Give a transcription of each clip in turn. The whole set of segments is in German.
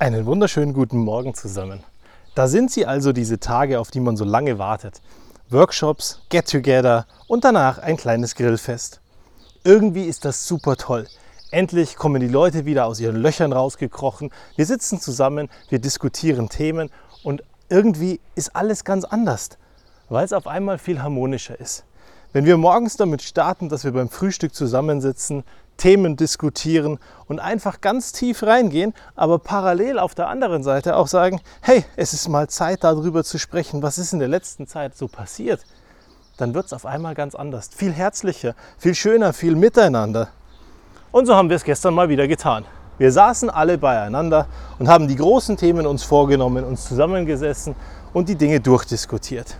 Einen wunderschönen guten Morgen zusammen. Da sind sie also diese Tage, auf die man so lange wartet. Workshops, Get-Together und danach ein kleines Grillfest. Irgendwie ist das super toll. Endlich kommen die Leute wieder aus ihren Löchern rausgekrochen. Wir sitzen zusammen, wir diskutieren Themen und irgendwie ist alles ganz anders, weil es auf einmal viel harmonischer ist. Wenn wir morgens damit starten, dass wir beim Frühstück zusammensitzen, Themen diskutieren und einfach ganz tief reingehen, aber parallel auf der anderen Seite auch sagen, hey, es ist mal Zeit darüber zu sprechen, was ist in der letzten Zeit so passiert, dann wird es auf einmal ganz anders, viel herzlicher, viel schöner, viel miteinander. Und so haben wir es gestern mal wieder getan. Wir saßen alle beieinander und haben die großen Themen uns vorgenommen, uns zusammengesessen und die Dinge durchdiskutiert.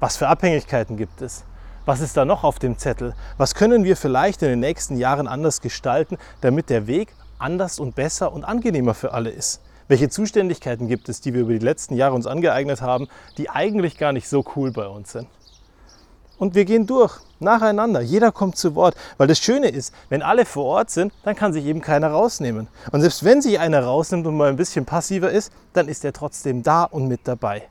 Was für Abhängigkeiten gibt es? Was ist da noch auf dem Zettel? Was können wir vielleicht in den nächsten Jahren anders gestalten, damit der Weg anders und besser und angenehmer für alle ist? Welche Zuständigkeiten gibt es, die wir über die letzten Jahre uns angeeignet haben, die eigentlich gar nicht so cool bei uns sind? Und wir gehen durch, nacheinander. Jeder kommt zu Wort. Weil das Schöne ist, wenn alle vor Ort sind, dann kann sich eben keiner rausnehmen. Und selbst wenn sich einer rausnimmt und mal ein bisschen passiver ist, dann ist er trotzdem da und mit dabei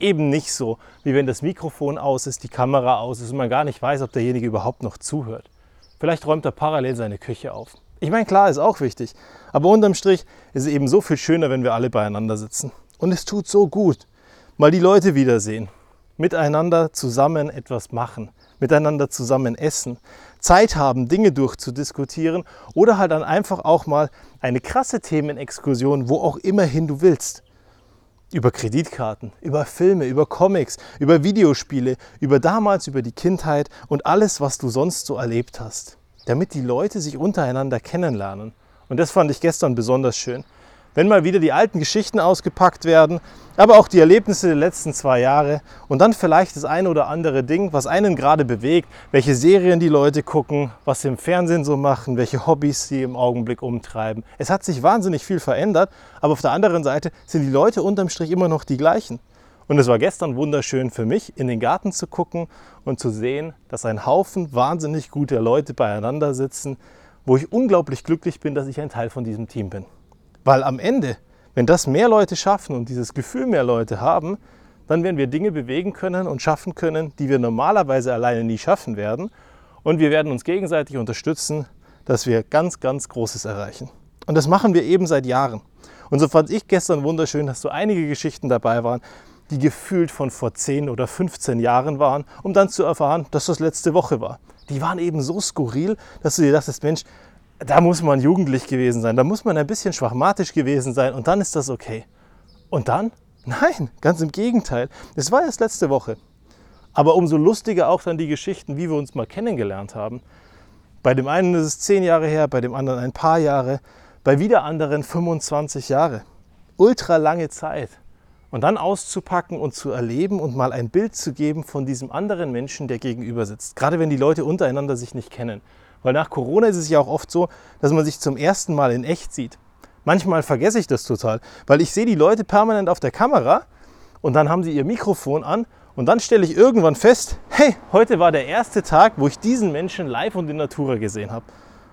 eben nicht so, wie wenn das Mikrofon aus ist, die Kamera aus ist und man gar nicht weiß, ob derjenige überhaupt noch zuhört. Vielleicht räumt er parallel seine Küche auf. Ich meine, klar, ist auch wichtig. Aber unterm Strich ist es eben so viel schöner, wenn wir alle beieinander sitzen. Und es tut so gut, mal die Leute wiedersehen, miteinander zusammen etwas machen, miteinander zusammen essen, Zeit haben, Dinge durchzudiskutieren oder halt dann einfach auch mal eine krasse Themenexkursion, wo auch immerhin du willst über Kreditkarten, über Filme, über Comics, über Videospiele, über damals, über die Kindheit und alles, was du sonst so erlebt hast, damit die Leute sich untereinander kennenlernen. Und das fand ich gestern besonders schön wenn mal wieder die alten Geschichten ausgepackt werden, aber auch die Erlebnisse der letzten zwei Jahre und dann vielleicht das eine oder andere Ding, was einen gerade bewegt, welche Serien die Leute gucken, was sie im Fernsehen so machen, welche Hobbys sie im Augenblick umtreiben. Es hat sich wahnsinnig viel verändert, aber auf der anderen Seite sind die Leute unterm Strich immer noch die gleichen. Und es war gestern wunderschön für mich, in den Garten zu gucken und zu sehen, dass ein Haufen wahnsinnig guter Leute beieinander sitzen, wo ich unglaublich glücklich bin, dass ich ein Teil von diesem Team bin. Weil am Ende, wenn das mehr Leute schaffen und dieses Gefühl mehr Leute haben, dann werden wir Dinge bewegen können und schaffen können, die wir normalerweise alleine nie schaffen werden. Und wir werden uns gegenseitig unterstützen, dass wir ganz, ganz Großes erreichen. Und das machen wir eben seit Jahren. Und so fand ich gestern wunderschön, dass so einige Geschichten dabei waren, die gefühlt von vor 10 oder 15 Jahren waren, um dann zu erfahren, dass das letzte Woche war. Die waren eben so skurril, dass du dir dachtest, Mensch, da muss man jugendlich gewesen sein, da muss man ein bisschen schwachmatisch gewesen sein und dann ist das okay. Und dann? Nein, ganz im Gegenteil. Es war erst letzte Woche. Aber umso lustiger auch dann die Geschichten, wie wir uns mal kennengelernt haben. Bei dem einen ist es zehn Jahre her, bei dem anderen ein paar Jahre, bei wieder anderen 25 Jahre. Ultra lange Zeit. Und dann auszupacken und zu erleben und mal ein Bild zu geben von diesem anderen Menschen, der gegenüber sitzt. Gerade wenn die Leute untereinander sich nicht kennen. Weil nach Corona ist es ja auch oft so, dass man sich zum ersten Mal in echt sieht. Manchmal vergesse ich das total, weil ich sehe die Leute permanent auf der Kamera und dann haben sie ihr Mikrofon an und dann stelle ich irgendwann fest, hey, heute war der erste Tag, wo ich diesen Menschen live und in Natura gesehen habe.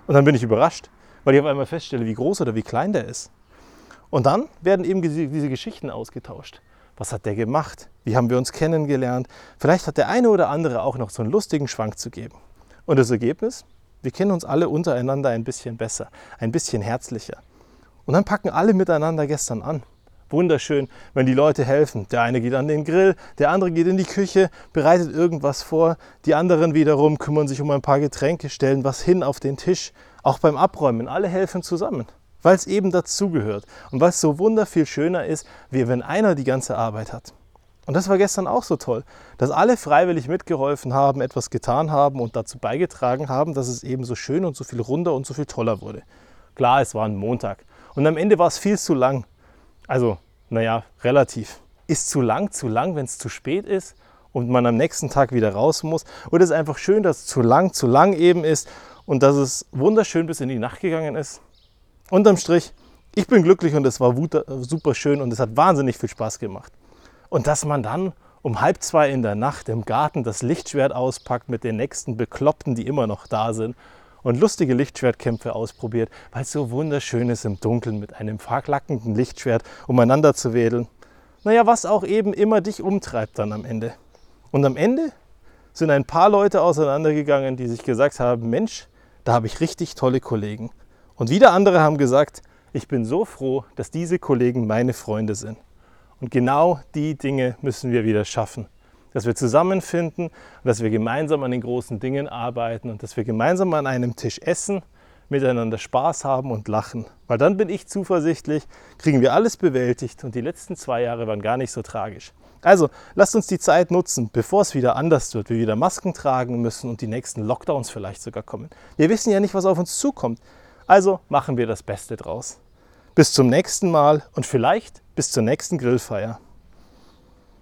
Und dann bin ich überrascht, weil ich auf einmal feststelle, wie groß oder wie klein der ist. Und dann werden eben diese Geschichten ausgetauscht. Was hat der gemacht? Wie haben wir uns kennengelernt? Vielleicht hat der eine oder andere auch noch so einen lustigen Schwank zu geben. Und das Ergebnis? Wir kennen uns alle untereinander ein bisschen besser, ein bisschen herzlicher. Und dann packen alle miteinander gestern an. Wunderschön, wenn die Leute helfen. Der eine geht an den Grill, der andere geht in die Küche, bereitet irgendwas vor. Die anderen wiederum kümmern sich um ein paar Getränke, stellen was hin auf den Tisch. Auch beim Abräumen, alle helfen zusammen, weil es eben dazugehört und weil es so wunderviel schöner ist, wie wenn einer die ganze Arbeit hat. Und das war gestern auch so toll, dass alle freiwillig mitgeholfen haben, etwas getan haben und dazu beigetragen haben, dass es eben so schön und so viel runder und so viel toller wurde. Klar, es war ein Montag und am Ende war es viel zu lang. Also, naja, relativ. Ist zu lang, zu lang, wenn es zu spät ist und man am nächsten Tag wieder raus muss. Oder ist es einfach schön, dass es zu lang, zu lang eben ist und dass es wunderschön bis in die Nacht gegangen ist. Unterm Strich, ich bin glücklich und es war super schön und es hat wahnsinnig viel Spaß gemacht. Und dass man dann um halb zwei in der Nacht im Garten das Lichtschwert auspackt mit den nächsten Bekloppten, die immer noch da sind und lustige Lichtschwertkämpfe ausprobiert, weil es so wunderschön ist, im Dunkeln mit einem verklackenden Lichtschwert umeinander zu wedeln. Naja, was auch eben immer dich umtreibt dann am Ende. Und am Ende sind ein paar Leute auseinandergegangen, die sich gesagt haben, Mensch, da habe ich richtig tolle Kollegen. Und wieder andere haben gesagt, ich bin so froh, dass diese Kollegen meine Freunde sind. Und genau die Dinge müssen wir wieder schaffen dass wir zusammenfinden und dass wir gemeinsam an den großen Dingen arbeiten und dass wir gemeinsam an einem Tisch essen, miteinander Spaß haben und lachen. Weil dann bin ich zuversichtlich, kriegen wir alles bewältigt und die letzten zwei Jahre waren gar nicht so tragisch. Also lasst uns die Zeit nutzen, bevor es wieder anders wird, wir wieder Masken tragen müssen und die nächsten Lockdowns vielleicht sogar kommen. Wir wissen ja nicht, was auf uns zukommt. Also machen wir das Beste draus. Bis zum nächsten Mal und vielleicht bis zur nächsten Grillfeier.